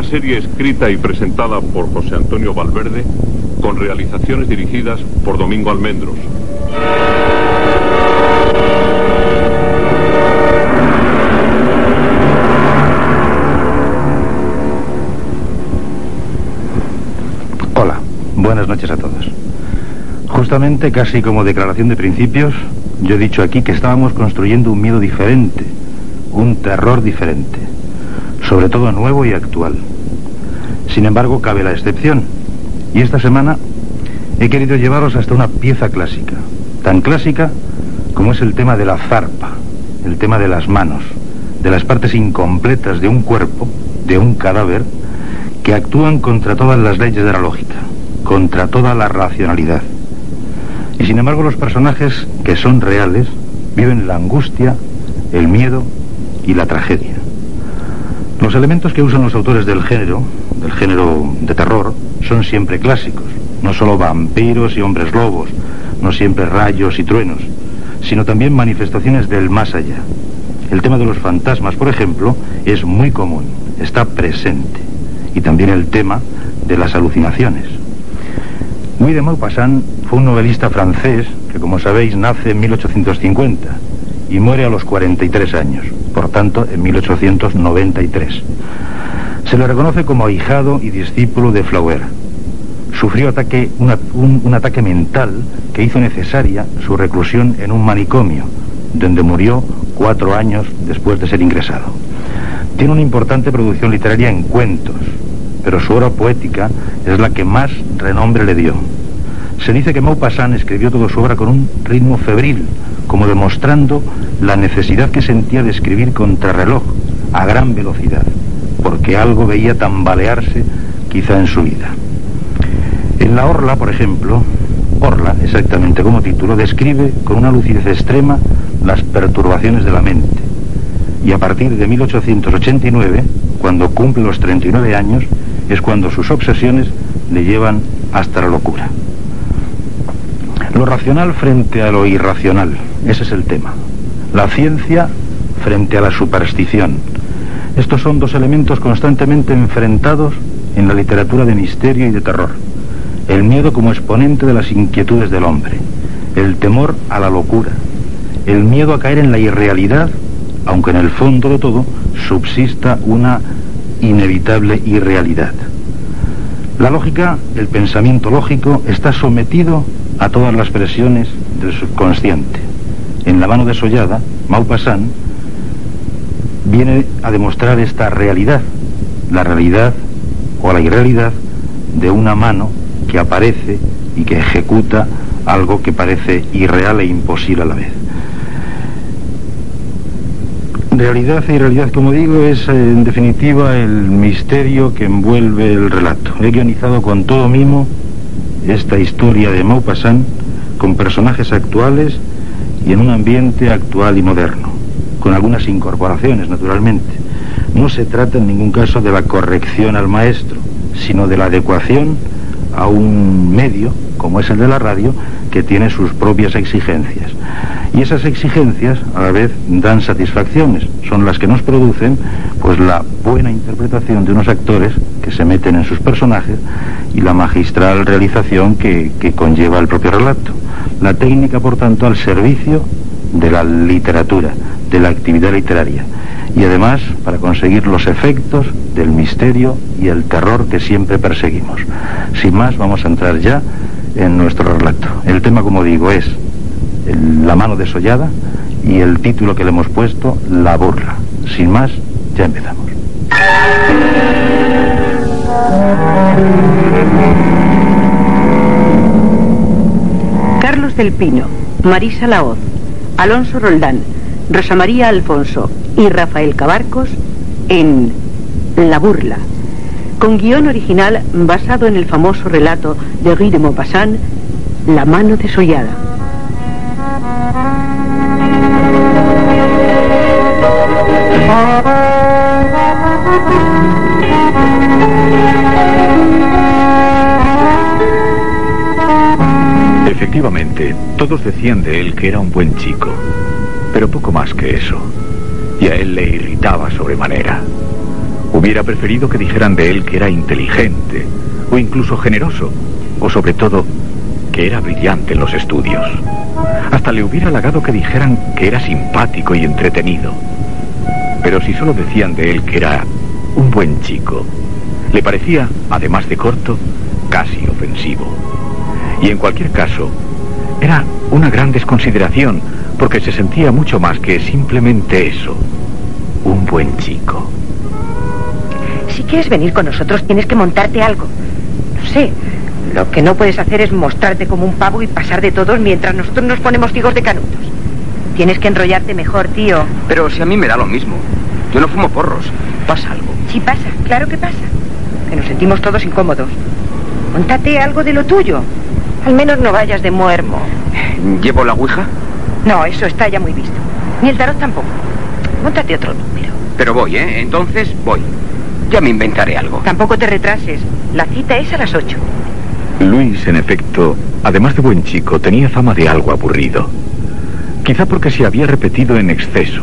Una serie escrita y presentada por José Antonio Valverde con realizaciones dirigidas por Domingo Almendros. Hola, buenas noches a todos. Justamente, casi como declaración de principios, yo he dicho aquí que estábamos construyendo un miedo diferente, un terror diferente, sobre todo nuevo y actual. Sin embargo, cabe la excepción. Y esta semana he querido llevaros hasta una pieza clásica, tan clásica como es el tema de la zarpa, el tema de las manos, de las partes incompletas de un cuerpo, de un cadáver, que actúan contra todas las leyes de la lógica, contra toda la racionalidad. Y sin embargo los personajes que son reales viven la angustia, el miedo y la tragedia. Los elementos que usan los autores del género, del género de terror, son siempre clásicos. No solo vampiros y hombres lobos, no siempre rayos y truenos, sino también manifestaciones del más allá. El tema de los fantasmas, por ejemplo, es muy común, está presente. Y también el tema de las alucinaciones. Guy de Maupassant fue un novelista francés que, como sabéis, nace en 1850 y muere a los 43 años, por tanto, en 1893. Se le reconoce como ahijado y discípulo de Flaubert. Sufrió ataque, un, un ataque mental que hizo necesaria su reclusión en un manicomio, donde murió cuatro años después de ser ingresado. Tiene una importante producción literaria en cuentos, pero su obra poética es la que más renombre le dio. Se dice que Maupassant escribió toda su obra con un ritmo febril, como demostrando la necesidad que sentía de escribir contrarreloj, a gran velocidad, porque algo veía tambalearse quizá en su vida. En La Orla, por ejemplo, Orla, exactamente como título, describe con una lucidez extrema las perturbaciones de la mente. Y a partir de 1889, cuando cumple los 39 años, es cuando sus obsesiones le llevan hasta la locura. Lo racional frente a lo irracional, ese es el tema. La ciencia frente a la superstición. Estos son dos elementos constantemente enfrentados en la literatura de misterio y de terror. El miedo como exponente de las inquietudes del hombre, el temor a la locura, el miedo a caer en la irrealidad, aunque en el fondo de todo subsista una inevitable irrealidad. La lógica, el pensamiento lógico, está sometido a todas las presiones del subconsciente. En La mano desollada, Maupassant viene a demostrar esta realidad, la realidad o la irrealidad de una mano que aparece y que ejecuta algo que parece irreal e imposible a la vez. Realidad y realidad, como digo, es eh, en definitiva el misterio que envuelve el relato. He guionizado con todo mimo esta historia de Maupassant con personajes actuales y en un ambiente actual y moderno, con algunas incorporaciones, naturalmente. No se trata en ningún caso de la corrección al maestro, sino de la adecuación a un medio, como es el de la radio, que tiene sus propias exigencias. Y esas exigencias a la vez dan satisfacciones, son las que nos producen pues la buena interpretación de unos actores que se meten en sus personajes y la magistral realización que, que conlleva el propio relato. La técnica, por tanto, al servicio de la literatura, de la actividad literaria. Y además para conseguir los efectos del misterio y el terror que siempre perseguimos. Sin más, vamos a entrar ya en nuestro relato. El tema, como digo, es la mano desollada y el título que le hemos puesto, La burla. Sin más, ya empezamos. Carlos del Pino, Marisa Laoz, Alonso Roldán, Rosa María Alfonso y Rafael Cabarcos en La Burla, con guion original basado en el famoso relato de Guy de Maupassant, La mano desollada. Efectivamente, todos decían de él que era un buen chico, pero poco más que eso. Y a él le irritaba sobremanera. Hubiera preferido que dijeran de él que era inteligente, o incluso generoso, o sobre todo, que era brillante en los estudios. Hasta le hubiera halagado que dijeran que era simpático y entretenido. Pero si solo decían de él que era un buen chico, le parecía, además de corto, casi ofensivo. Y en cualquier caso, era una gran desconsideración, porque se sentía mucho más que simplemente eso, un buen chico. Si quieres venir con nosotros, tienes que montarte algo. No sé, lo que no puedes hacer es mostrarte como un pavo y pasar de todos mientras nosotros nos ponemos ciegos de canutos. Tienes que enrollarte mejor, tío. Pero si a mí me da lo mismo. Yo no fumo porros. ¿Pasa algo? Sí pasa, claro que pasa. Que nos sentimos todos incómodos. Móntate algo de lo tuyo. Al menos no vayas de muermo. ¿Llevo la ouija? No, eso está ya muy visto. Ni el tarot tampoco. Móntate otro número. Pero voy, ¿eh? Entonces voy. Ya me inventaré algo. Tampoco te retrases. La cita es a las ocho. Luis, en efecto, además de buen chico, tenía fama de algo aburrido. Quizá porque se había repetido en exceso.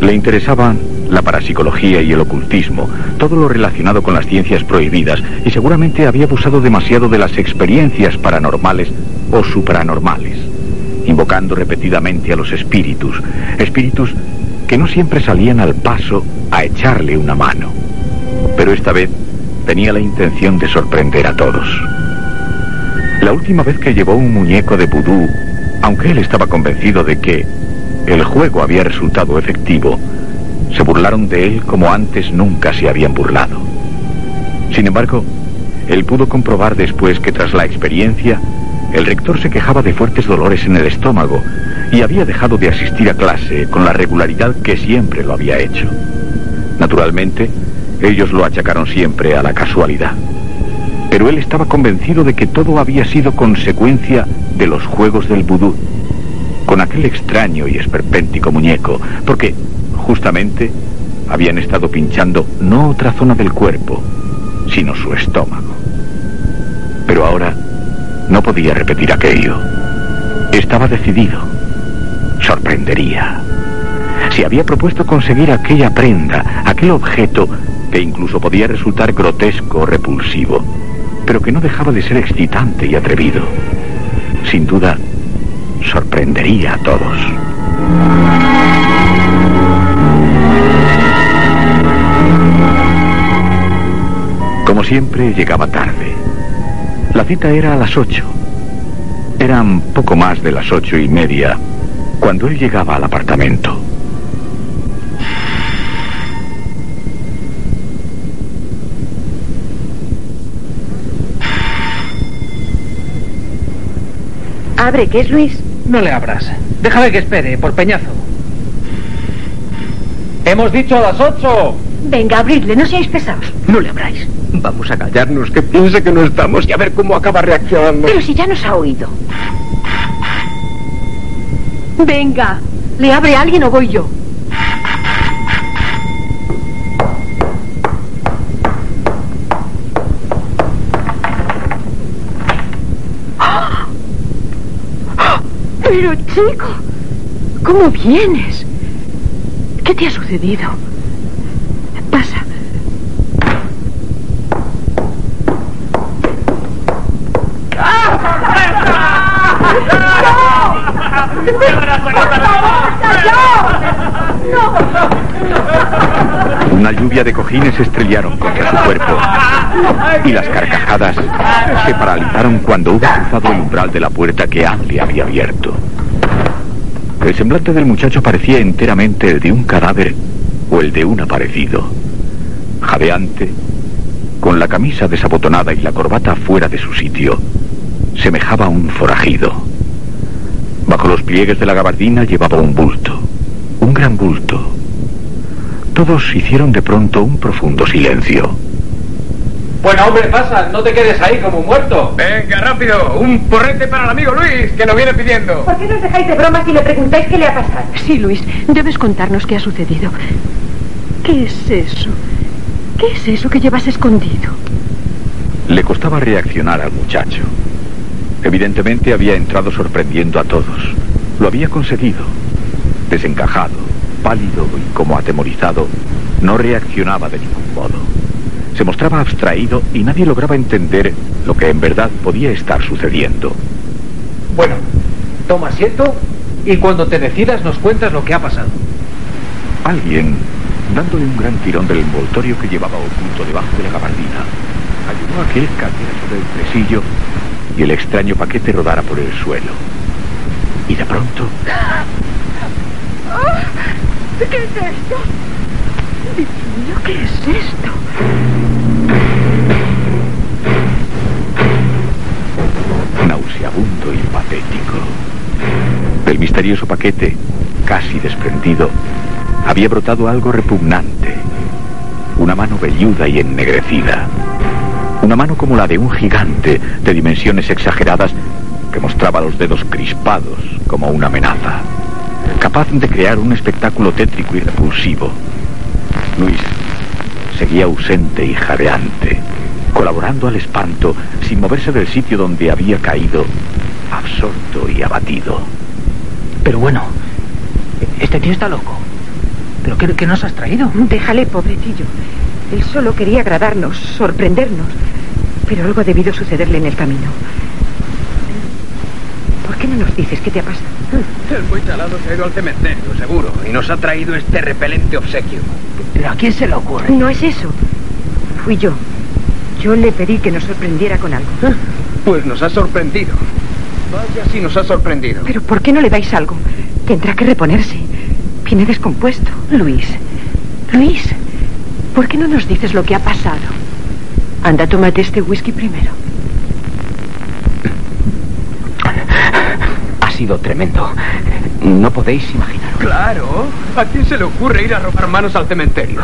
Le interesaban la parapsicología y el ocultismo, todo lo relacionado con las ciencias prohibidas, y seguramente había abusado demasiado de las experiencias paranormales o supranormales, invocando repetidamente a los espíritus, espíritus que no siempre salían al paso a echarle una mano. Pero esta vez tenía la intención de sorprender a todos. La última vez que llevó un muñeco de vudú, aunque él estaba convencido de que el juego había resultado efectivo, se burlaron de él como antes nunca se habían burlado. Sin embargo, él pudo comprobar después que tras la experiencia, el rector se quejaba de fuertes dolores en el estómago y había dejado de asistir a clase con la regularidad que siempre lo había hecho. Naturalmente, ellos lo achacaron siempre a la casualidad. Pero él estaba convencido de que todo había sido consecuencia de los juegos del vudú, con aquel extraño y esperpéntico muñeco, porque justamente habían estado pinchando no otra zona del cuerpo, sino su estómago. Pero ahora no podía repetir aquello. Estaba decidido. Sorprendería. Se había propuesto conseguir aquella prenda, aquel objeto incluso podía resultar grotesco o repulsivo, pero que no dejaba de ser excitante y atrevido. Sin duda, sorprendería a todos. Como siempre, llegaba tarde. La cita era a las ocho. Eran poco más de las ocho y media cuando él llegaba al apartamento. Abre, ¿qué es Luis? No le abras. Déjame que espere, por peñazo. Hemos dicho a las ocho. Venga, abridle, no seáis pesados. No le abráis. Vamos a callarnos, que piense que no estamos y a ver cómo acaba reaccionando. Pero si ya nos ha oído. Venga, ¿le abre alguien o voy yo? Pero chico, ¿cómo vienes? ¿Qué te ha sucedido? Pasa. Una lluvia de cojines estrellaron contra su cuerpo y las carcajadas se paralizaron cuando hubo cruzado el umbral de la puerta que le había abierto. El semblante del muchacho parecía enteramente el de un cadáver o el de un aparecido. Jadeante, con la camisa desabotonada y la corbata fuera de su sitio, semejaba un forajido. Bajo los pliegues de la gabardina llevaba un bulto, un gran bulto. Todos hicieron de pronto un profundo silencio. Bueno, hombre, pasa, no te quedes ahí como un muerto. Venga, rápido, un porrete para el amigo Luis, que nos viene pidiendo. ¿Por qué nos dejáis de bromas y le preguntáis qué le ha pasado? Sí, Luis, debes contarnos qué ha sucedido. ¿Qué es eso? ¿Qué es eso que llevas escondido? Le costaba reaccionar al muchacho. Evidentemente había entrado sorprendiendo a todos. Lo había conseguido. Desencajado, pálido y como atemorizado, no reaccionaba de ningún modo. Se mostraba abstraído y nadie lograba entender lo que en verdad podía estar sucediendo. Bueno, toma asiento y cuando te decidas nos cuentas lo que ha pasado. Alguien, dándole un gran tirón del envoltorio que llevaba oculto debajo de la gabardina, ayudó a que él cayera sobre el tresillo y el extraño paquete rodara por el suelo. Y de pronto, ¿Qué es esto? Dios ¿qué es esto? nauseabundo y patético, del misterioso paquete, casi desprendido, había brotado algo repugnante. Una mano velluda y ennegrecida. Una mano como la de un gigante de dimensiones exageradas que mostraba los dedos crispados como una amenaza. Capaz de crear un espectáculo tétrico y repulsivo. Luis seguía ausente y jadeante, colaborando al espanto sin moverse del sitio donde había caído, absorto y abatido. Pero bueno, este tío está loco. ¿Pero qué, qué nos has traído? Déjale, pobrecillo. Él solo quería agradarnos, sorprendernos. Pero algo ha debido sucederle en el camino. ¿Por qué no nos dices qué te ha pasado? El muy chalado se ha ido al cementerio, seguro, y nos ha traído este repelente obsequio. ¿Pero a quién se le ocurre? No es eso. Fui yo. Yo le pedí que nos sorprendiera con algo. Pues nos ha sorprendido. Vaya si nos ha sorprendido. Pero ¿por qué no le dais algo? Tendrá que reponerse. Viene descompuesto. Luis, Luis, ¿por qué no nos dices lo que ha pasado? Anda, tómate este whisky primero. Ha sido tremendo. No podéis imaginaros. Claro. ¿A quién se le ocurre ir a robar manos al cementerio?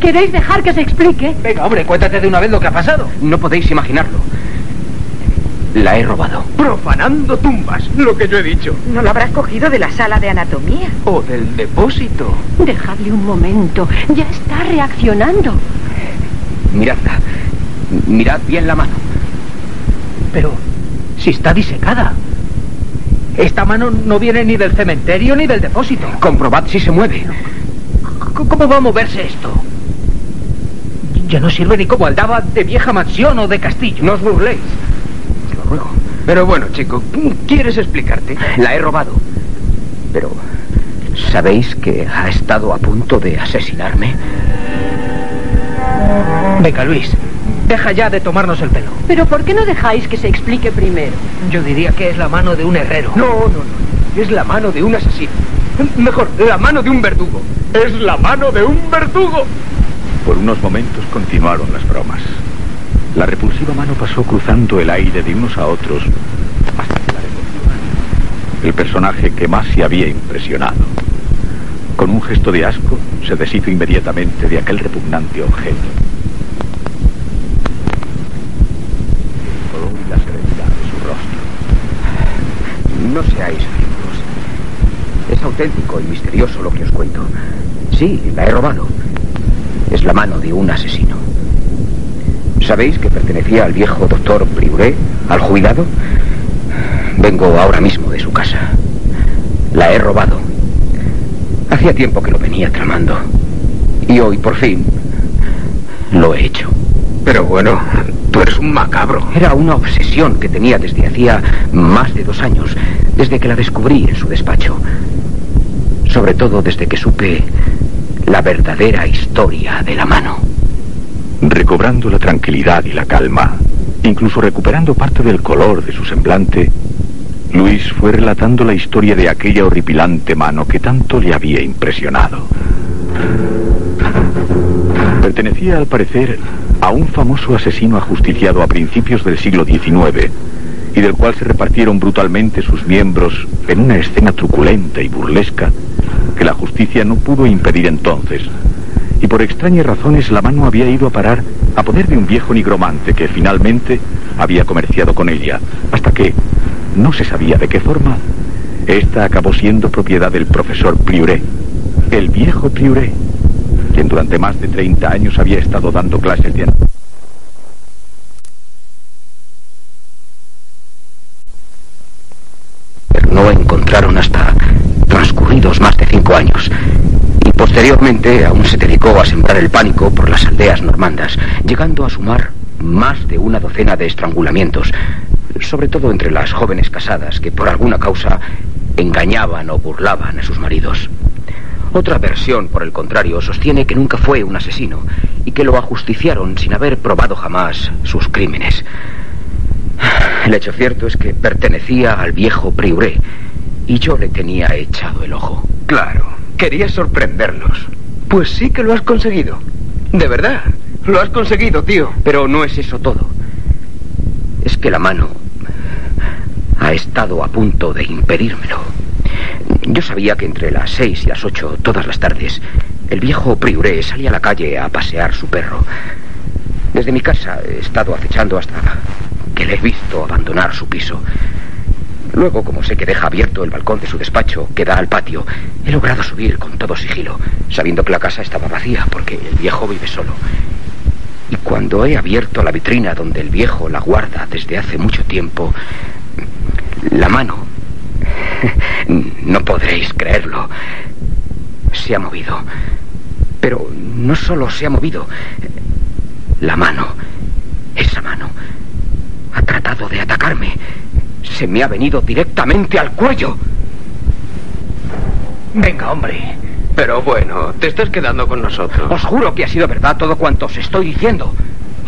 ¿Queréis dejar que se explique? Venga, hombre, cuéntate de una vez lo que ha pasado. No podéis imaginarlo. La he robado. Profanando tumbas, lo que yo he dicho. ¿No lo habrás cogido de la sala de anatomía? O del depósito. Dejadle un momento. Ya está reaccionando. Miradla. Mirad bien la mano. Pero si está disecada. Esta mano no viene ni del cementerio ni del depósito. Comprobad si se mueve. ¿Cómo va a moverse esto? Ya no sirve ni como aldaba de vieja mansión o de castillo. No os burléis. Os lo ruego. Pero bueno, chico, ¿quieres explicarte? La he robado. Pero, ¿sabéis que ha estado a punto de asesinarme? Venga, Luis, deja ya de tomarnos el pelo. Pero ¿por qué no dejáis que se explique primero? Yo diría que es la mano de un herrero. No, no, no. Es la mano de un asesino. Mejor, la mano de un verdugo. Es la mano de un verdugo. Por unos momentos continuaron las bromas. La repulsiva mano pasó cruzando el aire de unos a otros hasta que la recogió. El personaje que más se había impresionado. Con un gesto de asco, se deshizo inmediatamente de aquel repugnante objeto. El color y la serenidad de su rostro. No seáis ridículos. Es auténtico y misterioso lo que os cuento. Sí, la he robado. Es la mano de un asesino. ¿Sabéis que pertenecía al viejo doctor Priuré, al jubilado? Vengo ahora mismo de su casa. La he robado. Hacía tiempo que lo venía tramando. Y hoy, por fin, lo he hecho. Pero bueno, tú eres un macabro. Era una obsesión que tenía desde hacía más de dos años, desde que la descubrí en su despacho. Sobre todo desde que supe la verdadera historia de la mano. Recobrando la tranquilidad y la calma, incluso recuperando parte del color de su semblante, Luis fue relatando la historia de aquella horripilante mano que tanto le había impresionado. Pertenecía, al parecer, a un famoso asesino ajusticiado a principios del siglo XIX y del cual se repartieron brutalmente sus miembros en una escena truculenta y burlesca que la justicia no pudo impedir entonces. Y por extrañas razones la mano había ido a parar a poder de un viejo nigromante que finalmente había comerciado con ella, hasta que, no se sabía de qué forma, esta acabó siendo propiedad del profesor Priuré, el viejo Priuré, quien durante más de 30 años había estado dando clases de no encontraron hasta transcurridos más de años. Y posteriormente aún se dedicó a sembrar el pánico por las aldeas normandas, llegando a sumar más de una docena de estrangulamientos, sobre todo entre las jóvenes casadas que por alguna causa engañaban o burlaban a sus maridos. Otra versión, por el contrario, sostiene que nunca fue un asesino y que lo ajusticiaron sin haber probado jamás sus crímenes. El hecho cierto es que pertenecía al viejo Priuré y yo le tenía echado el ojo. Claro, quería sorprendernos. Pues sí que lo has conseguido. De verdad, lo has conseguido, tío. Pero no es eso todo. Es que la mano ha estado a punto de impedírmelo. Yo sabía que entre las seis y las ocho, todas las tardes, el viejo Priuré salía a la calle a pasear su perro. Desde mi casa he estado acechando hasta que le he visto abandonar su piso. Luego, como sé que deja abierto el balcón de su despacho que da al patio, he logrado subir con todo sigilo, sabiendo que la casa estaba vacía porque el viejo vive solo. Y cuando he abierto la vitrina donde el viejo la guarda desde hace mucho tiempo, la mano, no podréis creerlo, se ha movido. Pero no solo se ha movido, la mano, esa mano, ha tratado de atacarme. Se me ha venido directamente al cuello. Venga, hombre. Pero bueno, te estás quedando con nosotros. Os juro que ha sido verdad todo cuanto os estoy diciendo.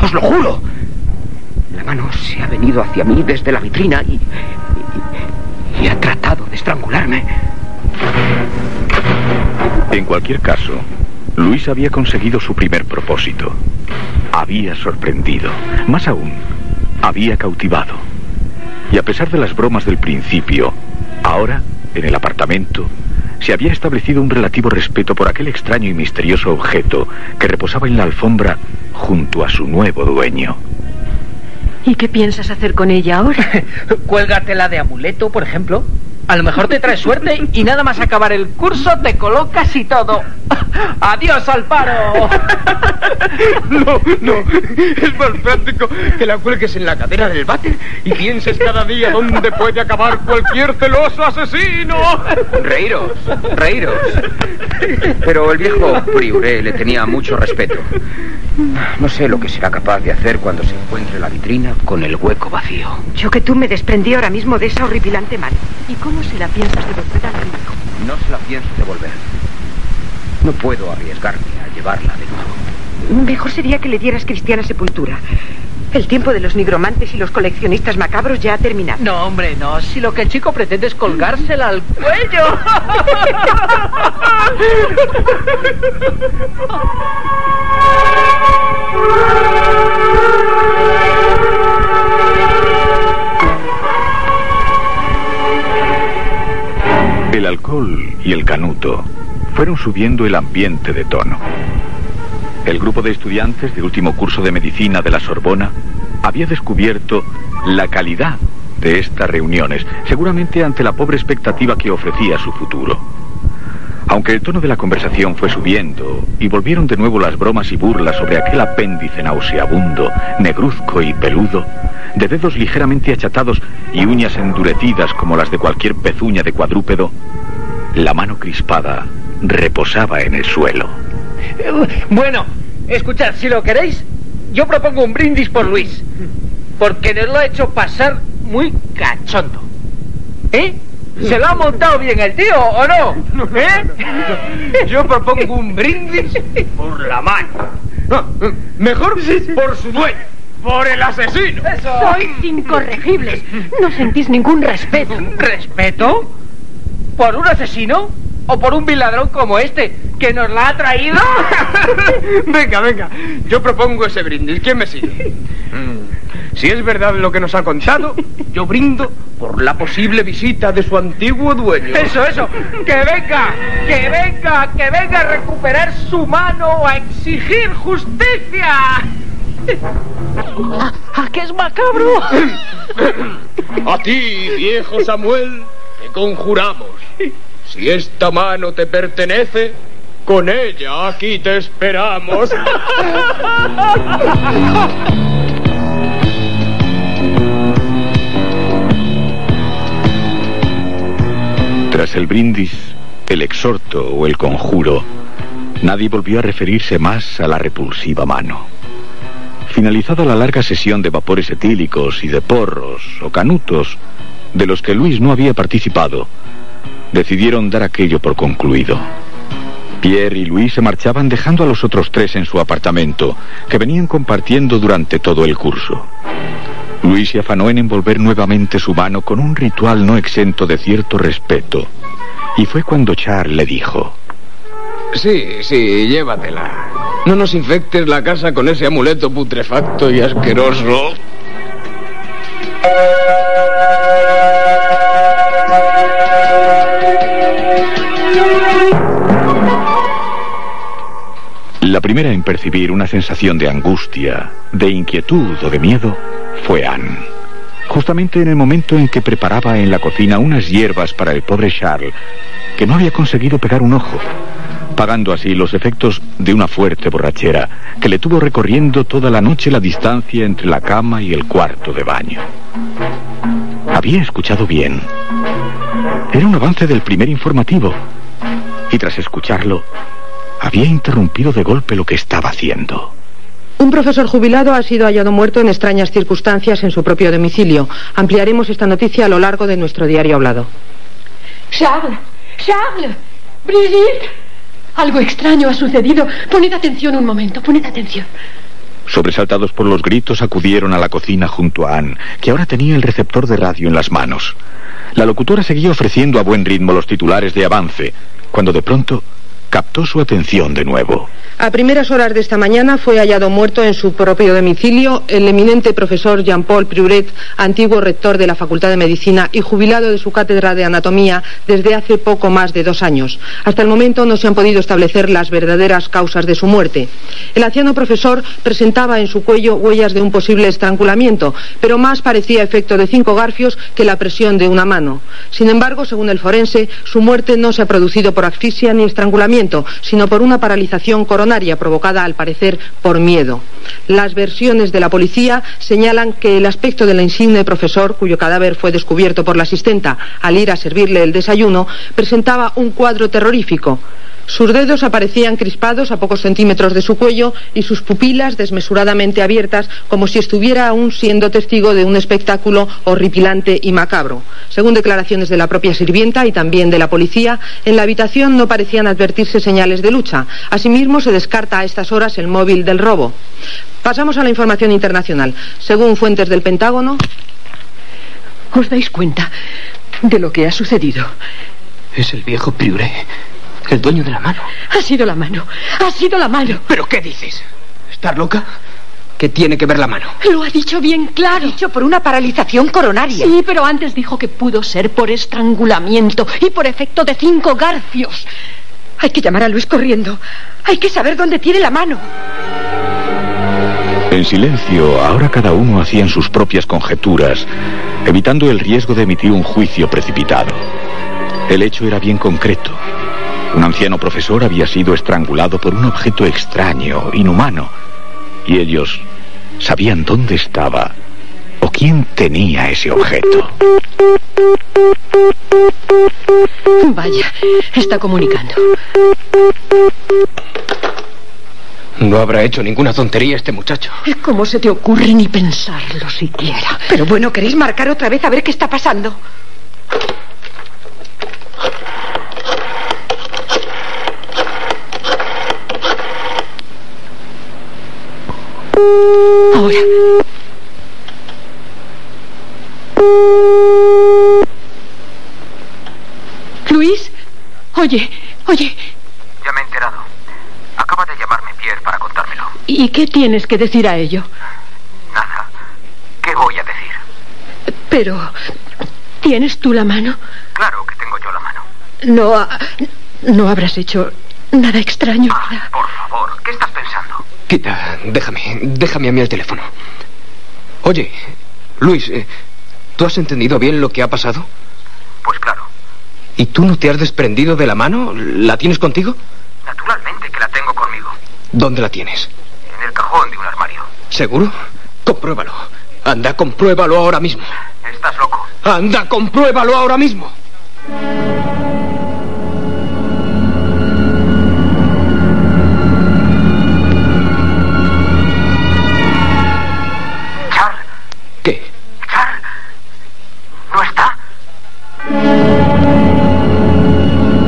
Os lo juro. La mano se ha venido hacia mí desde la vitrina y, y, y ha tratado de estrangularme. En cualquier caso, Luis había conseguido su primer propósito. Había sorprendido. Más aún, había cautivado. Y a pesar de las bromas del principio, ahora, en el apartamento, se había establecido un relativo respeto por aquel extraño y misterioso objeto que reposaba en la alfombra junto a su nuevo dueño. ¿Y qué piensas hacer con ella ahora? Cuélgatela de amuleto, por ejemplo. A lo mejor te trae suerte y nada más acabar el curso te colocas y todo. ¡Adiós al paro! No, no. Es más práctico que la cuelgues en la cadera del váter y pienses cada día dónde puede acabar cualquier celoso asesino. Reíros, reíros. Pero el viejo Priuré le tenía mucho respeto. No sé lo que será capaz de hacer cuando se encuentre la vitrina con el hueco vacío. Yo que tú me desprendí ahora mismo de esa horripilante mano. ¿Y cómo se la piensas devolver a la hijo? No se la pienso devolver. No puedo arriesgarme a llevarla de nuevo. Mejor sería que le dieras cristiana sepultura. El tiempo de los nigromantes y los coleccionistas macabros ya ha terminado. No, hombre, no. Si lo que el chico pretende es colgársela al cuello. El alcohol y el canuto fueron subiendo el ambiente de tono. El grupo de estudiantes de último curso de medicina de la Sorbona había descubierto la calidad de estas reuniones, seguramente ante la pobre expectativa que ofrecía su futuro. Aunque el tono de la conversación fue subiendo y volvieron de nuevo las bromas y burlas sobre aquel apéndice nauseabundo, negruzco y peludo, de dedos ligeramente achatados y uñas endurecidas como las de cualquier pezuña de cuadrúpedo, la mano crispada reposaba en el suelo. Bueno, escuchad, si lo queréis, yo propongo un brindis por Luis. Porque nos lo ha hecho pasar muy cachondo. ¿Eh? ¿Se lo ha montado bien el tío o no? ¿Eh? Yo propongo un brindis por la mano. No, mejor por su dueño. Por el asesino. Sois incorregibles. No sentís ningún respeto. ¿Respeto? ¿Por un asesino? ¿O por un viladrón como este, que nos la ha traído? venga, venga. Yo propongo ese brindis. ¿Quién me sigue? Si es verdad lo que nos ha contado, yo brindo por la posible visita de su antiguo dueño. Eso, eso. Que venga, que venga, que venga a recuperar su mano, a exigir justicia. ¿A qué es macabro? A ti, viejo Samuel, te conjuramos. Si esta mano te pertenece, con ella aquí te esperamos. El brindis, el exhorto o el conjuro, nadie volvió a referirse más a la repulsiva mano. Finalizada la larga sesión de vapores etílicos y de porros o canutos, de los que Luis no había participado, decidieron dar aquello por concluido. Pierre y Luis se marchaban dejando a los otros tres en su apartamento, que venían compartiendo durante todo el curso. Luis se afanó en envolver nuevamente su mano con un ritual no exento de cierto respeto. Y fue cuando Charles le dijo... Sí, sí, llévatela. No nos infectes la casa con ese amuleto putrefacto y asqueroso. La primera en percibir una sensación de angustia, de inquietud o de miedo fue Anne. Justamente en el momento en que preparaba en la cocina unas hierbas para el pobre Charles, que no había conseguido pegar un ojo, pagando así los efectos de una fuerte borrachera que le tuvo recorriendo toda la noche la distancia entre la cama y el cuarto de baño. Había escuchado bien. Era un avance del primer informativo. Y tras escucharlo, había interrumpido de golpe lo que estaba haciendo. Un profesor jubilado ha sido hallado muerto en extrañas circunstancias en su propio domicilio. Ampliaremos esta noticia a lo largo de nuestro diario hablado. Charles, Charles, Brigitte. Algo extraño ha sucedido. Poned atención un momento, poned atención. Sobresaltados por los gritos, acudieron a la cocina junto a Anne, que ahora tenía el receptor de radio en las manos. La locutora seguía ofreciendo a buen ritmo los titulares de avance, cuando de pronto captó su atención de nuevo. A primeras horas de esta mañana fue hallado muerto en su propio domicilio el eminente profesor Jean-Paul Priuret, antiguo rector de la Facultad de Medicina y jubilado de su cátedra de anatomía desde hace poco más de dos años. Hasta el momento no se han podido establecer las verdaderas causas de su muerte. El anciano profesor presentaba en su cuello huellas de un posible estrangulamiento, pero más parecía efecto de cinco garfios que la presión de una mano. Sin embargo, según el forense, su muerte no se ha producido por asfixia ni estrangulamiento, sino por una paralización coronaria provocada al parecer por miedo. Las versiones de la policía señalan que el aspecto del insigne profesor, cuyo cadáver fue descubierto por la asistenta al ir a servirle el desayuno, presentaba un cuadro terrorífico. Sus dedos aparecían crispados a pocos centímetros de su cuello y sus pupilas desmesuradamente abiertas como si estuviera aún siendo testigo de un espectáculo horripilante y macabro. Según declaraciones de la propia sirvienta y también de la policía, en la habitación no parecían advertirse señales de lucha. Asimismo, se descarta a estas horas el móvil del robo. Pasamos a la información internacional. Según fuentes del Pentágono. ¿Os dais cuenta de lo que ha sucedido? Es el viejo Priure, el dueño de la mano. Ha sido la mano. Ha sido la mano. ¿Pero qué dices? ¿Estar loca? ¿Qué tiene que ver la mano? Lo ha dicho bien claro. Dicho por una paralización coronaria. Sí, pero antes dijo que pudo ser por estrangulamiento y por efecto de cinco garfios. Hay que llamar a Luis corriendo. Hay que saber dónde tiene la mano. En silencio, ahora cada uno hacían sus propias conjeturas, evitando el riesgo de emitir un juicio precipitado. El hecho era bien concreto. Un anciano profesor había sido estrangulado por un objeto extraño, inhumano, y ellos sabían dónde estaba o quién tenía ese objeto. Vaya, está comunicando. No habrá hecho ninguna tontería este muchacho. ¿Cómo se te ocurre ni pensarlo siquiera? Pero bueno, ¿queréis marcar otra vez a ver qué está pasando? Ahora. Luis, oye, oye, Ya me he enterado. Acaba de llamarme Pierre para contármelo. ¿y qué tienes que decir a ello? Nada. Pero, ¿tienes tú la mano? Claro que tengo yo la mano. No, ha- no habrás hecho nada extraño, Ah, ¿verdad? por favor, ¿qué estás pensando? Quita, déjame, déjame a mí el teléfono. Oye, Luis, eh, ¿tú has entendido bien lo que ha pasado? Pues claro. ¿Y tú no te has desprendido de la mano? ¿La tienes contigo? Naturalmente que la tengo conmigo. ¿Dónde la tienes? En el cajón de un armario. ¿Seguro? Compruébalo. Anda, compruébalo ahora mismo. Estás loco. Anda, compruébalo ahora mismo.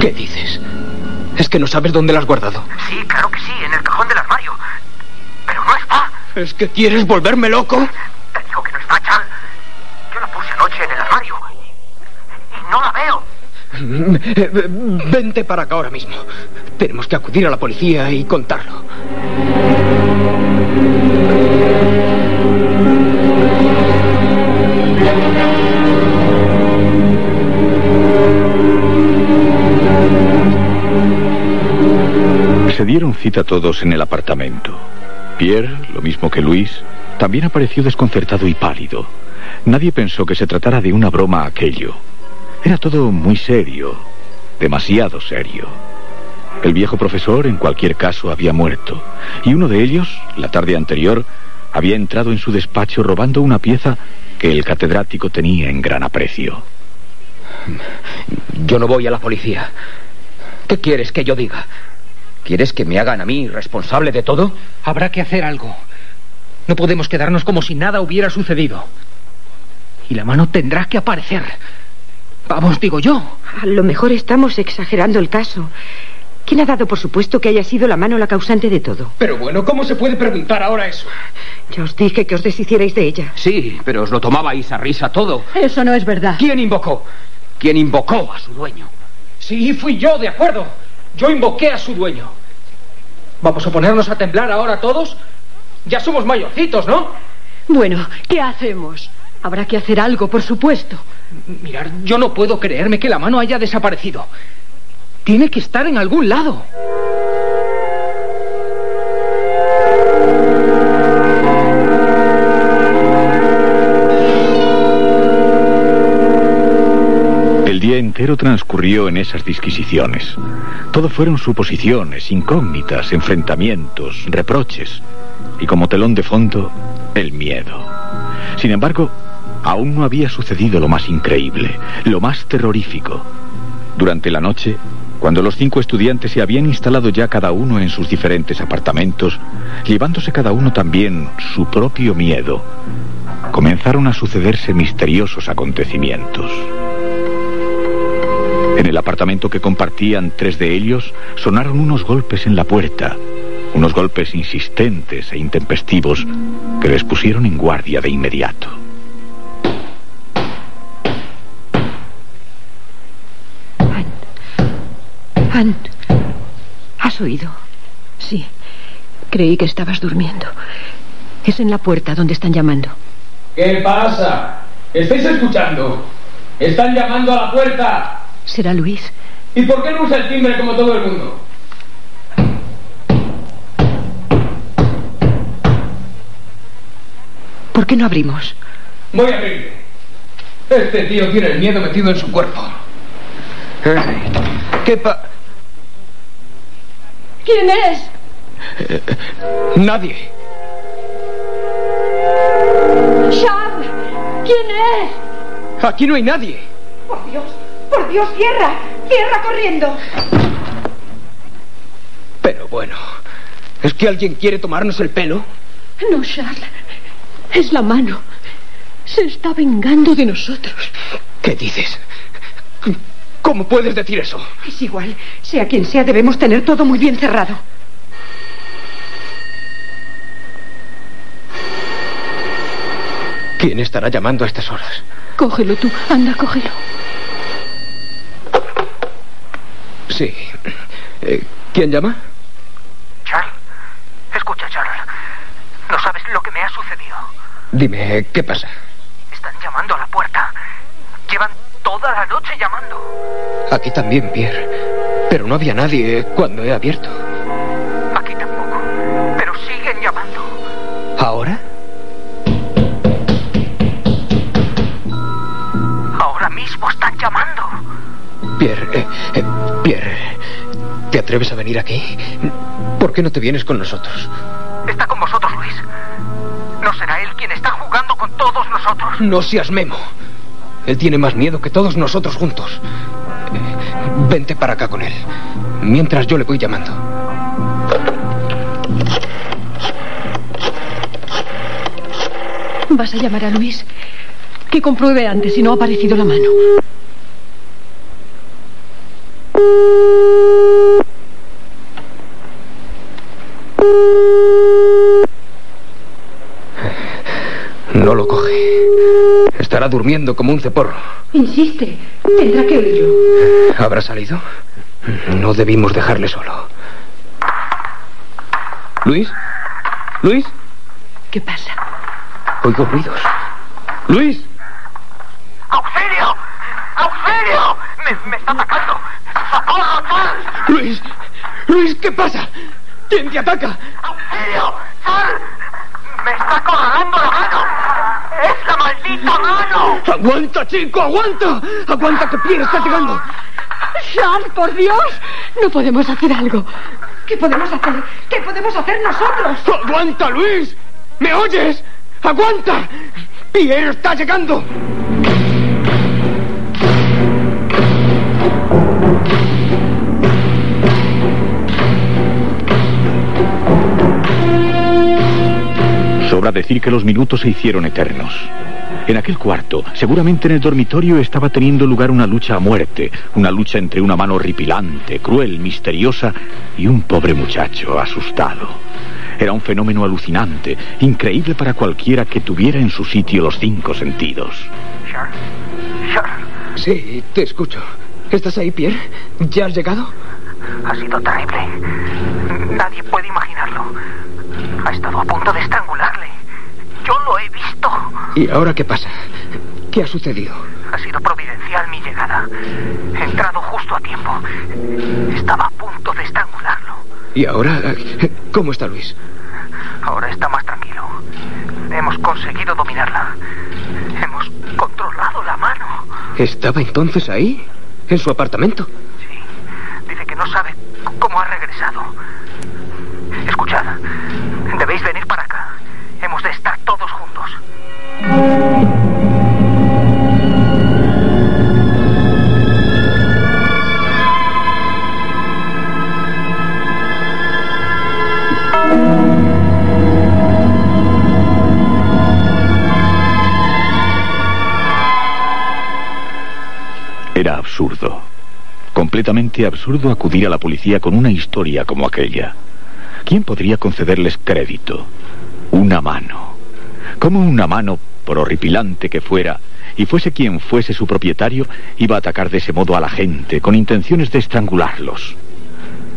¿Qué dices? ¿Es que no sabes dónde la has guardado? Sí, claro que sí, en el cajón del armario. Pero no está. ¿Es que quieres volverme loco? Te digo que no está, Charles. Yo la puse anoche en el armario. Y no la veo. Vente para acá ahora mismo. Tenemos que acudir a la policía y contarlo. Se dieron cita todos en el apartamento. Pierre, lo mismo que Luis, también apareció desconcertado y pálido. Nadie pensó que se tratara de una broma aquello. Era todo muy serio, demasiado serio. El viejo profesor, en cualquier caso, había muerto, y uno de ellos, la tarde anterior, había entrado en su despacho robando una pieza que el catedrático tenía en gran aprecio. Yo no voy a la policía. ¿Qué quieres que yo diga? ¿Quieres que me hagan a mí responsable de todo? Habrá que hacer algo. No podemos quedarnos como si nada hubiera sucedido. Y la mano tendrá que aparecer. Vamos, digo yo. A lo mejor estamos exagerando el caso. ¿Quién ha dado por supuesto que haya sido la mano la causante de todo? Pero bueno, ¿cómo se puede preguntar ahora eso? Ya os dije que os deshicierais de ella. Sí, pero os lo tomabais a risa todo. Eso no es verdad. ¿Quién invocó? ¿Quién invocó a su dueño? Sí, fui yo, de acuerdo. Yo invoqué a su dueño. ¿Vamos a ponernos a temblar ahora todos? Ya somos mayorcitos, ¿no? Bueno, ¿qué hacemos? Habrá que hacer algo, por supuesto. Mirar, yo no puedo creerme que la mano haya desaparecido. Tiene que estar en algún lado. El día entero transcurrió en esas disquisiciones. Todo fueron suposiciones, incógnitas, enfrentamientos, reproches. Y como telón de fondo, el miedo. Sin embargo, aún no había sucedido lo más increíble, lo más terrorífico. Durante la noche, cuando los cinco estudiantes se habían instalado ya cada uno en sus diferentes apartamentos, llevándose cada uno también su propio miedo, comenzaron a sucederse misteriosos acontecimientos. En el apartamento que compartían tres de ellos sonaron unos golpes en la puerta, unos golpes insistentes e intempestivos que les pusieron en guardia de inmediato. Ann, ¿has oído? Sí, creí que estabas durmiendo. Es en la puerta donde están llamando. ¿Qué pasa? ¿Estáis escuchando? Están llamando a la puerta. ¿Será Luis? ¿Y por qué no usa el timbre como todo el mundo? ¿Por qué no abrimos? Voy a abrirle. Este tío tiene el miedo metido en su cuerpo. ¿Qué pa... ¿Quién es? Nadie. Charles. ¿Quién es? Aquí no hay nadie. Por Dios, por Dios, cierra, cierra corriendo. Pero bueno, ¿es que alguien quiere tomarnos el pelo? No, Charles. Es la mano. Se está vengando de nosotros. ¿Qué dices? ¿Cómo puedes decir eso? Es igual, sea quien sea, debemos tener todo muy bien cerrado. ¿Quién estará llamando a estas horas? Cógelo tú. Anda, cógelo. Sí. Eh, ¿Quién llama? Charles, escucha, Charles. No sabes lo que me ha sucedido. Dime, ¿qué pasa? Están llamando a la puerta. Llevan toda la noche llamando. Aquí también, Pierre. Pero no había nadie cuando he abierto. Aquí tampoco. Pero siguen llamando. ¿Ahora? Ahora mismo están llamando. Pierre, eh, eh, Pierre, ¿te atreves a venir aquí? ¿Por qué no te vienes con nosotros? Está con vosotros, Luis. No será él quien está jugando con todos nosotros. No seas Memo. Él tiene más miedo que todos nosotros juntos. Vente para acá con él. Mientras yo le voy llamando. ¿Vas a llamar a Luis? Que compruebe antes si no ha aparecido la mano. No lo coge. Durmiendo como un ceporro. Insiste. Tendrá que oírlo. ¿Habrá salido? No debimos dejarle solo. ¿Luis? ¿Luis? ¿Qué pasa? Oigo ruidos. ¡Luis! ¡Auxilio! ¡Auxilio! ¡Me, me está atacando! ¡Socorro, Sal! ¡Luis! ¡Luis, qué pasa! ¿Quién te ataca? ¡Auxilio! ¡Sal! ¡Me está acorralando la mano! ¡Es la maldita mano! ¡Aguanta, chico! ¡Aguanta! ¡Aguanta que Pierre está llegando! Charles, por Dios. No podemos hacer algo. ¿Qué podemos hacer? ¿Qué podemos hacer nosotros? ¡Aguanta, Luis! ¿Me oyes? ¡Aguanta! ¡Pierre está llegando! Sobra decir que los minutos se hicieron eternos. En aquel cuarto, seguramente en el dormitorio, estaba teniendo lugar una lucha a muerte, una lucha entre una mano horripilante, cruel, misteriosa y un pobre muchacho asustado. Era un fenómeno alucinante, increíble para cualquiera que tuviera en su sitio los cinco sentidos. Sí, te escucho. ¿Estás ahí, Pierre? ¿Ya has llegado? Ha sido terrible. Nadie puede imaginarlo. Ha estado a punto de estrangularle. Yo lo he visto. ¿Y ahora qué pasa? ¿Qué ha sucedido? Ha sido providencial mi llegada. He entrado justo a tiempo. Estaba a punto de estrangularlo. ¿Y ahora? ¿Cómo está Luis? Ahora está más tranquilo. Hemos conseguido dominarla. Hemos controlado la mano. ¿Estaba entonces ahí? ¿En su apartamento? Sí. Dice que no sabe cómo ha regresado. Escuchad. Debéis venir para acá. Hemos de estar todos juntos. Era absurdo. Completamente absurdo acudir a la policía con una historia como aquella. ¿Quién podría concederles crédito? Una mano. ¿Cómo una mano, por horripilante que fuera, y fuese quien fuese su propietario, iba a atacar de ese modo a la gente, con intenciones de estrangularlos?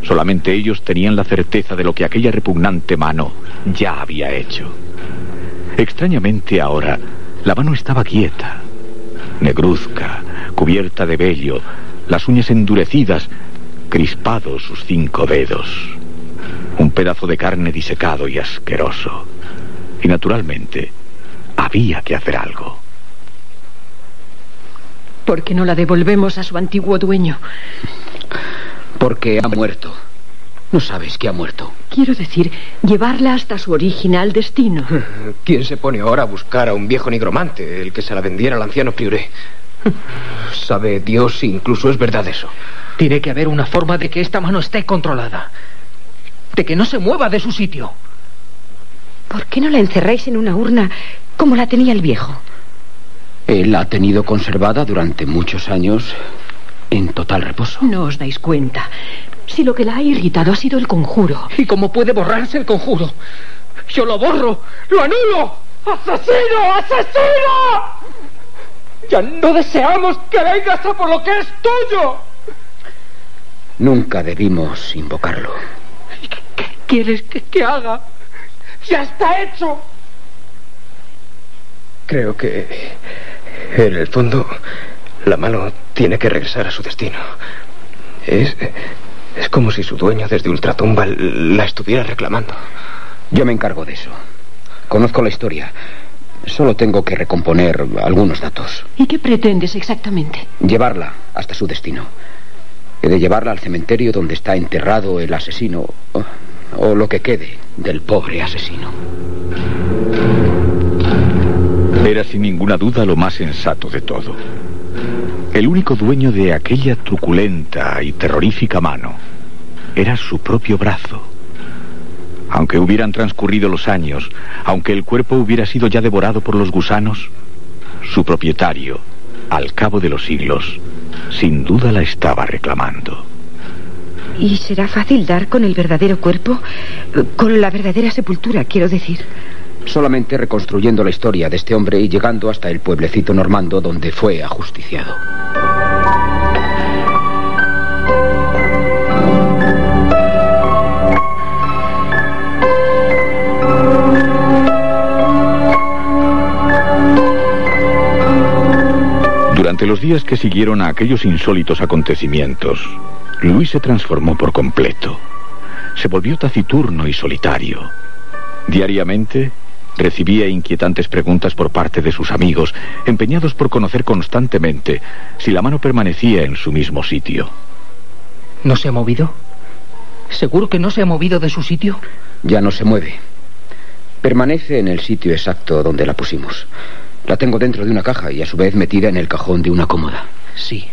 Solamente ellos tenían la certeza de lo que aquella repugnante mano ya había hecho. Extrañamente ahora, la mano estaba quieta, negruzca, cubierta de vello, las uñas endurecidas, crispados sus cinco dedos. Un pedazo de carne disecado y asqueroso. Y naturalmente, había que hacer algo. ¿Por qué no la devolvemos a su antiguo dueño? Porque ha muerto. No sabes que ha muerto. Quiero decir, llevarla hasta su original destino. ¿Quién se pone ahora a buscar a un viejo nigromante, el que se la vendiera al anciano Prioré? Sabe Dios si incluso es verdad eso. Tiene que haber una forma de que esta mano esté controlada. De que no se mueva de su sitio. ¿Por qué no la encerráis en una urna como la tenía el viejo? Él la ha tenido conservada durante muchos años en total reposo. No os dais cuenta. Si lo que la ha irritado ha sido el conjuro. ¿Y cómo puede borrarse el conjuro? Yo lo borro, lo anulo. ¡Asesino! ¡Asesino! Ya no deseamos que vengas a por lo que es tuyo. Nunca debimos invocarlo. ¿Qué, qué quieres que, que haga? Ya está hecho. Creo que en el fondo la mano tiene que regresar a su destino. Es, es como si su dueño desde Ultratumba la estuviera reclamando. Yo me encargo de eso. Conozco la historia. Solo tengo que recomponer algunos datos. ¿Y qué pretendes exactamente? Llevarla hasta su destino. He de llevarla al cementerio donde está enterrado el asesino, o, lo que quede del pobre asesino. Era sin ninguna duda lo más sensato de todo. El único dueño de aquella truculenta y terrorífica mano era su propio brazo. Aunque hubieran transcurrido los años, aunque el cuerpo hubiera sido ya devorado por los gusanos, su propietario, al cabo de los siglos, sin duda la estaba reclamando. ¿Y será fácil dar con el verdadero cuerpo? Con la verdadera sepultura, quiero decir. Solamente reconstruyendo la historia de este hombre y llegando hasta el pueblecito normando donde fue ajusticiado. Durante los días que siguieron a aquellos insólitos acontecimientos, Luis se transformó por completo. Se volvió taciturno y solitario. Diariamente recibía inquietantes preguntas por parte de sus amigos, empeñados por conocer constantemente si la mano permanecía en su mismo sitio. ¿No se ha movido? ¿Seguro que no se ha movido de su sitio? Ya no se mueve. Permanece en el sitio exacto donde la pusimos. La tengo dentro de una caja y a su vez metida en el cajón de una cómoda. Sí.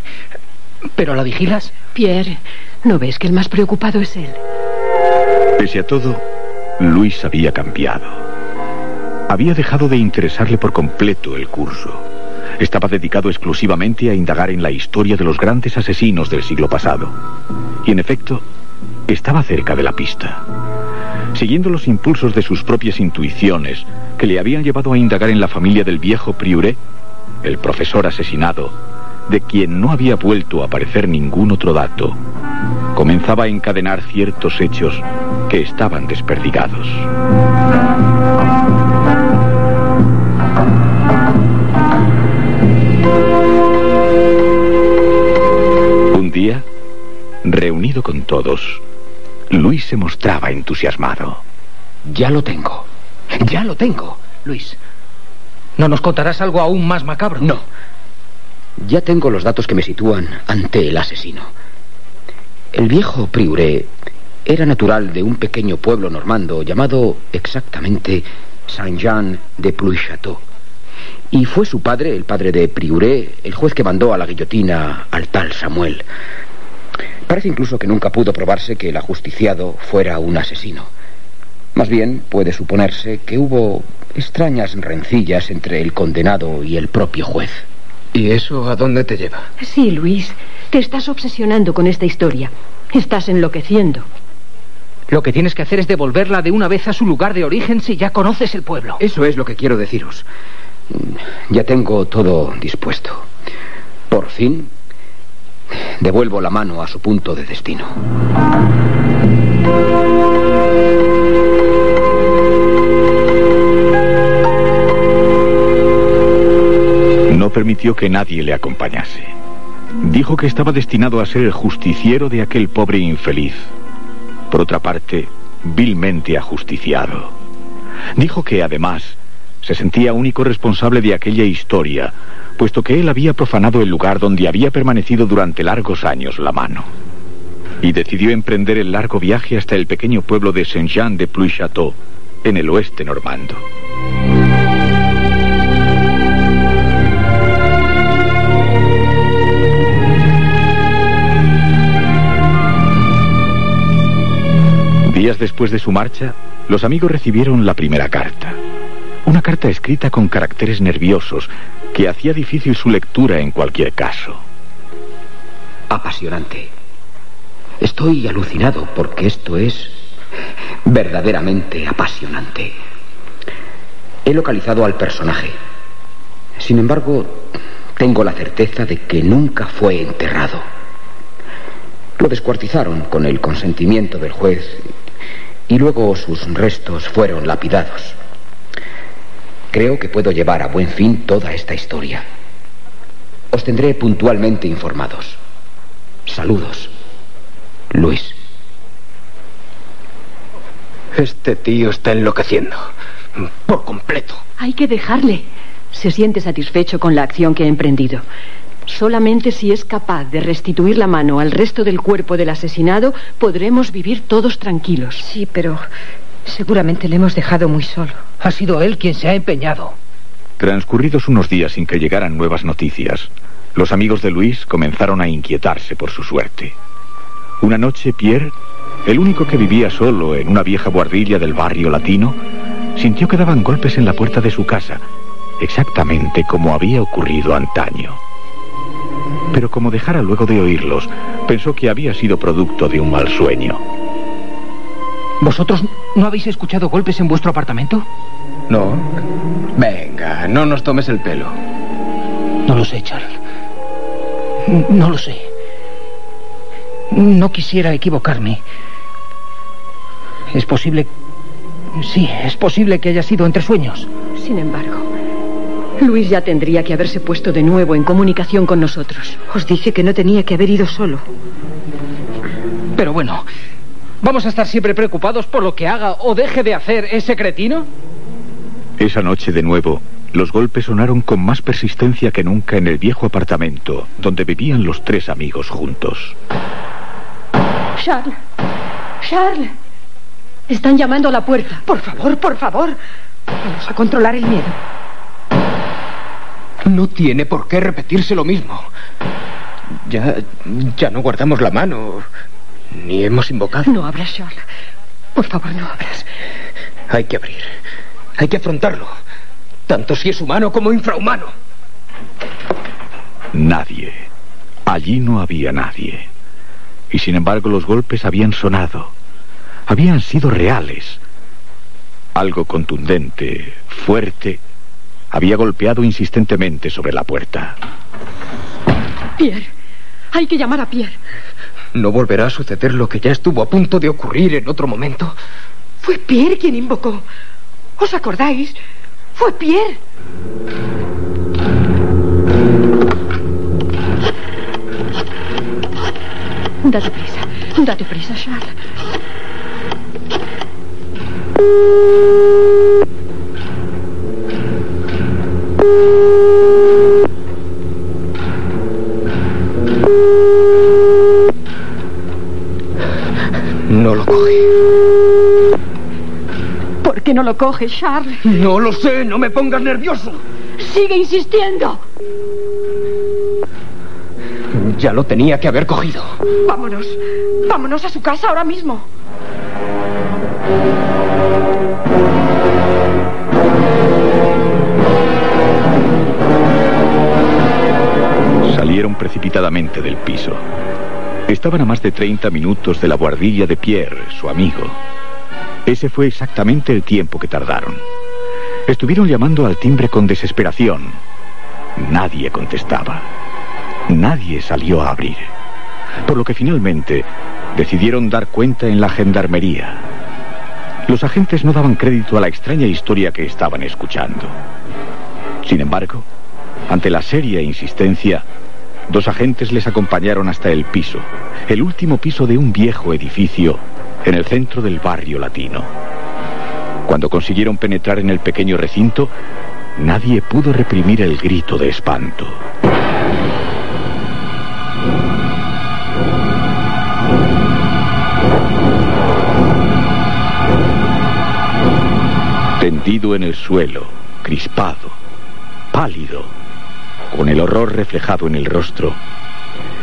¿Pero la vigilas? Pierre, ¿no ves que el más preocupado es él? Pese a todo, Luis había cambiado. Había dejado de interesarle por completo el curso. Estaba dedicado exclusivamente a indagar en la historia de los grandes asesinos del siglo pasado. Y en efecto, estaba cerca de la pista. Siguiendo los impulsos de sus propias intuiciones, que le habían llevado a indagar en la familia del viejo Priuré, el profesor asesinado, de quien no había vuelto a aparecer ningún otro dato, comenzaba a encadenar ciertos hechos que estaban desperdigados. Un día, reunido con todos, Luis se mostraba entusiasmado. Ya lo tengo. Ya lo tengo. Luis, ¿no nos contarás algo aún más macabro? No. Ya tengo los datos que me sitúan ante el asesino. El viejo Priuré era natural de un pequeño pueblo normando llamado exactamente Saint-Jean de Pluy-Château. Y fue su padre, el padre de Priuré, el juez que mandó a la guillotina al tal Samuel. Parece incluso que nunca pudo probarse que el ajusticiado fuera un asesino. Más bien puede suponerse que hubo extrañas rencillas entre el condenado y el propio juez. ¿Y eso a dónde te lleva? Sí, Luis, te estás obsesionando con esta historia. Estás enloqueciendo. Lo que tienes que hacer es devolverla de una vez a su lugar de origen si ya conoces el pueblo. Eso es lo que quiero deciros. Ya tengo todo dispuesto. Por fin, devuelvo la mano a su punto de destino. Permitió que nadie le acompañase. Dijo que estaba destinado a ser el justiciero de aquel pobre infeliz. Por otra parte, vilmente ajusticiado. Dijo que, además, se sentía único responsable de aquella historia, puesto que él había profanado el lugar donde había permanecido durante largos años la mano. Y decidió emprender el largo viaje hasta el pequeño pueblo de Saint-Jean de Pluy-Château, en el oeste normando. Después de su marcha, los amigos recibieron la primera carta. Una carta escrita con caracteres nerviosos que hacía difícil su lectura en cualquier caso. Apasionante. Estoy alucinado porque esto es verdaderamente apasionante. He localizado al personaje. Sin embargo, tengo la certeza de que nunca fue enterrado. Lo descuartizaron con el consentimiento del juez y luego sus restos fueron lapidados. creo que puedo llevar a buen fin toda esta historia. Os tendré puntualmente informados. Saludos. Luis. Este tío está enloqueciendo. Por completo. Hay que dejarle. Se siente satisfecho con la acción que ha emprendido. Solamente si es capaz de restituir la mano al resto del cuerpo del asesinado, podremos vivir todos tranquilos. Sí, pero seguramente le hemos dejado muy solo. Ha sido él quien se ha empeñado. Transcurridos unos días sin que llegaran nuevas noticias, los amigos de Luis comenzaron a inquietarse por su suerte. Una noche, Pierre, el único que vivía solo en una vieja guardilla del barrio latino, sintió que daban golpes en la puerta de su casa, exactamente como había ocurrido antaño. Pero como dejara luego de oírlos, pensó que había sido producto de un mal sueño. ¿Vosotros no habéis escuchado golpes en vuestro apartamento? No. Venga, no nos tomes el pelo. No lo sé, Charles. No lo sé. No quisiera equivocarme. Es posible... Sí, es posible que haya sido entre sueños. Sin embargo, Luis ya tendría que haberse puesto de nuevo en comunicación con nosotros. Os dije que no tenía que haber ido solo. Pero bueno, ¿vamos a estar siempre preocupados por lo que haga o deje de hacer ese cretino? Esa noche de nuevo, los golpes sonaron con más persistencia que nunca en el viejo apartamento donde vivían los tres amigos juntos. Charles. Charles. Están llamando a la puerta. Por favor, por favor. Vamos a controlar el miedo. No tiene por qué repetirse lo mismo. Ya, ya no guardamos la mano. Ni hemos invocado. No abras, Charles. Por favor, no abras. Hay que abrir. Hay que afrontarlo. Tanto si es humano como infrahumano. Nadie. Allí no había nadie. Y sin embargo los golpes habían sonado. Habían sido reales. Algo contundente, fuerte, había golpeado insistentemente sobre la puerta. Pierre, hay que llamar a Pierre. ¿No volverá a suceder lo que ya estuvo a punto de ocurrir en otro momento? Fue Pierre quien invocó. ¿Os acordáis? Fue Pierre. Date prisa, date prisa, Charles. No lo coge. ¿Por qué no lo coges, Charles? No lo sé, no me pongas nervioso. Sigue insistiendo. Ya lo tenía que haber cogido. Vámonos. Vámonos a su casa ahora mismo. Salieron precipitadamente del piso. Estaban a más de 30 minutos de la guardilla de Pierre, su amigo. Ese fue exactamente el tiempo que tardaron. Estuvieron llamando al timbre con desesperación. Nadie contestaba. Nadie salió a abrir. Por lo que finalmente decidieron dar cuenta en la gendarmería. Los agentes no daban crédito a la extraña historia que estaban escuchando. Sin embargo, ante la seria insistencia, dos agentes les acompañaron hasta el piso, el último piso de un viejo edificio en el centro del barrio latino. Cuando consiguieron penetrar en el pequeño recinto, nadie pudo reprimir el grito de espanto. Tendido en el suelo, crispado, pálido, con el horror reflejado en el rostro,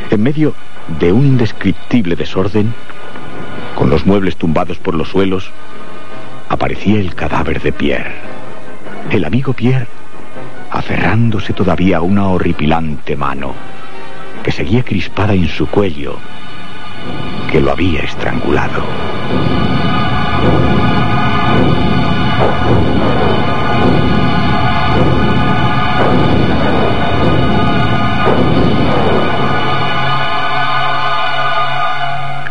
en medio de un indescriptible desorden, con los muebles tumbados por los suelos, aparecía el cadáver de Pierre. El amigo Pierre, aferrándose todavía a una horripilante mano que seguía crispada en su cuello, que lo había estrangulado.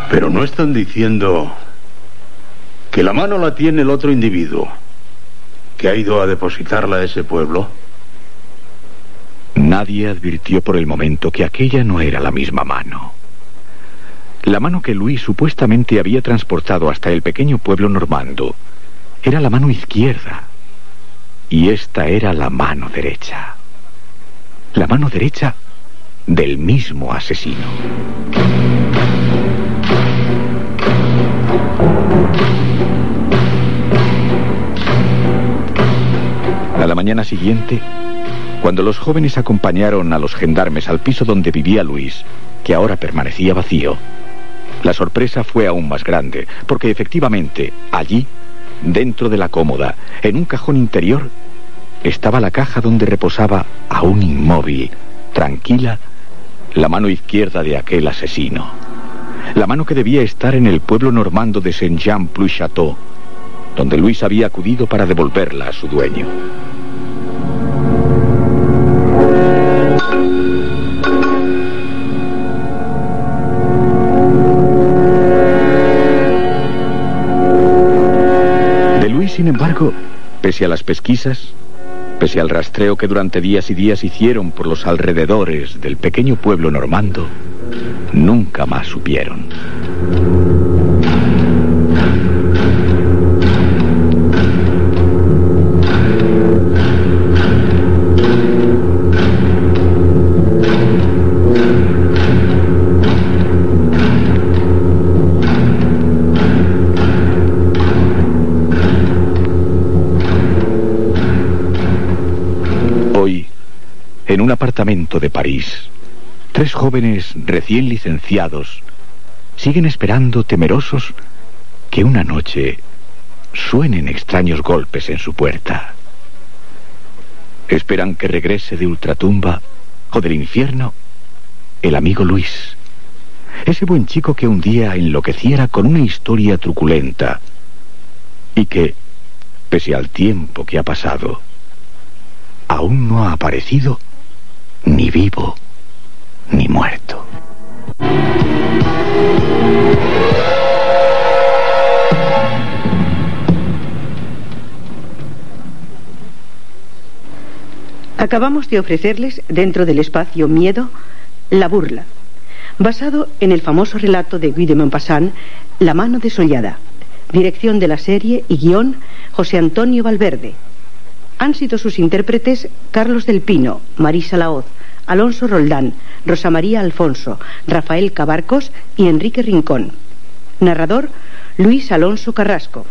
Pero no están diciendo que la mano la tiene el otro individuo. que ha ido a depositarla a ese pueblo? Nadie advirtió por el momento que aquella no era la misma mano. La mano que Luis supuestamente había transportado hasta el pequeño pueblo normando era la mano izquierda y esta era la mano derecha. La mano derecha del mismo asesino. A la mañana siguiente, cuando los jóvenes acompañaron a los gendarmes al piso donde vivía Luis, que ahora permanecía vacío, la sorpresa fue aún más grande, porque efectivamente, allí, dentro de la cómoda, en un cajón interior, estaba la caja donde reposaba, aún inmóvil, tranquila, la mano izquierda de aquel asesino. La mano que debía estar en el pueblo normando de Saint-Jean-Plus-Château, donde Luis había acudido para devolverla a su dueño. De Luis, sin embargo, pese a las pesquisas, pese al rastreo que durante días y días hicieron por los alrededores del pequeño pueblo normando, nunca más supieron. Hoy, en un apartamento de París, tres jóvenes recién licenciados siguen esperando temerosos que una noche suenen extraños golpes en su puerta. Esperan que regrese de ultratumba o del infierno el amigo Luis, ese buen chico que un día enloqueciera con una historia truculenta y que, pese al tiempo que ha pasado, aún no ha aparecido ni vivo ni muerto. Acabamos de ofrecerles, dentro del espacio Miedo, La Burla, basado en el famoso relato de Guy de Maupassant, La mano desollada. Dirección de la serie y guion José Antonio Valverde. Han sido sus intérpretes Carlos del Pino, Marisa Laoz, Alonso Roldán, Rosa María Alfonso, Rafael Cabarcos y Enrique Rincón. Narrador Luis Alonso Carrasco.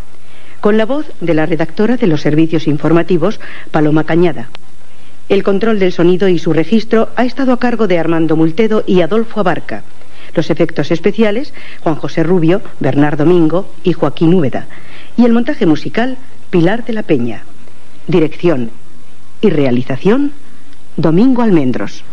Con la voz de la redactora de los servicios informativos, Paloma Cañada. El control del sonido y su registro ha estado a cargo de Armando Multedo y Adolfo Abarca. Los efectos especiales, Juan José Rubio, Bernardo Domingo y Joaquín Úbeda. Y el montaje musical, Pilar de la Peña. Dirección y realización, Domingo Almendros.